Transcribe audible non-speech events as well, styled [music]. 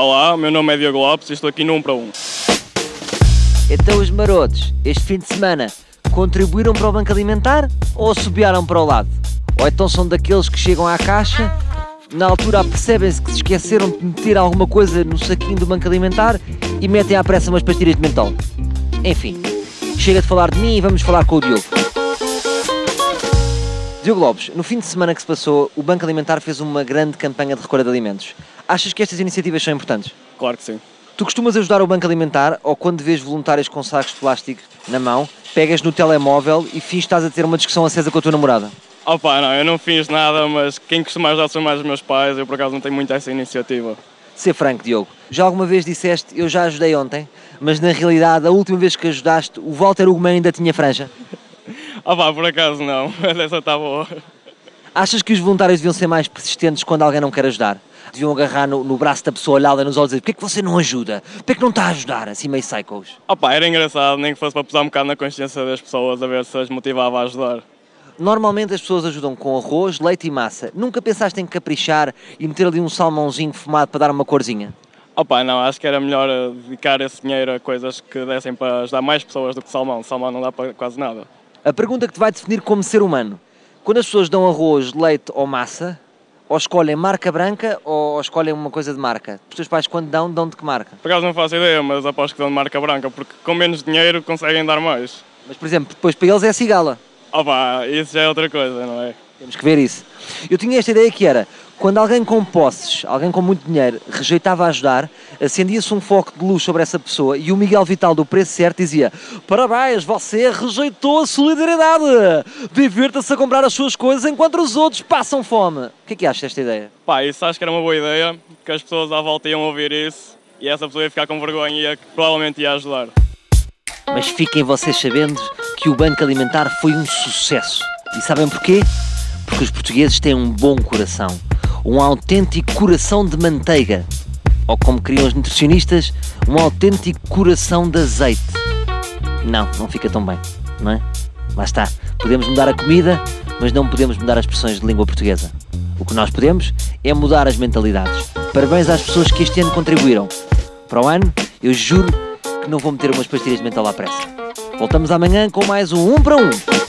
Olá, meu nome é Diogo Lopes e estou aqui no 1 para 1. Então os marotos, este fim de semana, contribuíram para o banco alimentar ou subiaram para o lado? Ou então são daqueles que chegam à caixa, na altura percebem-se que se esqueceram de meter alguma coisa no saquinho do banco alimentar e metem à pressa umas pastilhas de mentol? Enfim, chega de falar de mim e vamos falar com o Diogo. Diogo Lopes, no fim de semana que se passou, o Banco Alimentar fez uma grande campanha de recolha de alimentos. Achas que estas iniciativas são importantes? Claro que sim. Tu costumas ajudar o Banco Alimentar ou quando vês voluntários com sacos de plástico na mão, pegas no telemóvel e fins estás a ter uma discussão acesa com a tua namorada? Opa, não, eu não fiz nada, mas quem costuma ajudar são mais os meus pais, eu por acaso não tenho muito essa iniciativa. Ser franco, Diogo, já alguma vez disseste eu já ajudei ontem, mas na realidade a última vez que ajudaste o Walter Ugman ainda tinha franja? Opa, por acaso não, [laughs] mas essa está boa. Achas que os voluntários deviam ser mais persistentes quando alguém não quer ajudar? Deviam agarrar no, no braço da pessoa, olhá-la nos olhos e dizer porquê é que você não ajuda? Porquê é que não está a ajudar? Assim meio psychos. Opa, era engraçado, nem que fosse para pesar um bocado na consciência das pessoas, a ver se as motivava a ajudar. Normalmente as pessoas ajudam com arroz, leite e massa. Nunca pensaste em caprichar e meter ali um salmãozinho fumado para dar uma corzinha? Opa, não, acho que era melhor dedicar esse dinheiro a coisas que dessem para ajudar mais pessoas do que salmão. Salmão não dá para quase nada. A pergunta que te vai definir como ser humano. Quando as pessoas dão arroz, leite ou massa, ou escolhem marca branca ou escolhem uma coisa de marca? Os teus pais quando dão, dão de que marca? Por acaso não faço ideia, mas aposto que dão de marca branca, porque com menos dinheiro conseguem dar mais. Mas, por exemplo, depois para eles é cigala. Opa, isso já é outra coisa, não é? Temos que ver isso. Eu tinha esta ideia que era, quando alguém com posses, alguém com muito dinheiro, rejeitava ajudar, acendia-se um foco de luz sobre essa pessoa e o Miguel Vital do Preço Certo dizia Parabéns, você rejeitou a solidariedade! Divirta-se a comprar as suas coisas enquanto os outros passam fome. O que é que achas desta ideia? Pá, isso acho que era uma boa ideia, que as pessoas à volta iam ouvir isso e essa pessoa ia ficar com vergonha e ia, provavelmente ia ajudar. Mas fiquem vocês sabendo que o Banco Alimentar foi um sucesso. E sabem porquê? Porque os portugueses têm um bom coração. Um autêntico coração de manteiga. Ou como queriam os nutricionistas, um autêntico coração de azeite. Não, não fica tão bem, não é? Lá está. Podemos mudar a comida, mas não podemos mudar as expressões de língua portuguesa. O que nós podemos é mudar as mentalidades. Parabéns às pessoas que este ano contribuíram. Para o ano, eu juro que não vou meter umas pastilhas de mental à pressa. Voltamos amanhã com mais um 1 para 1.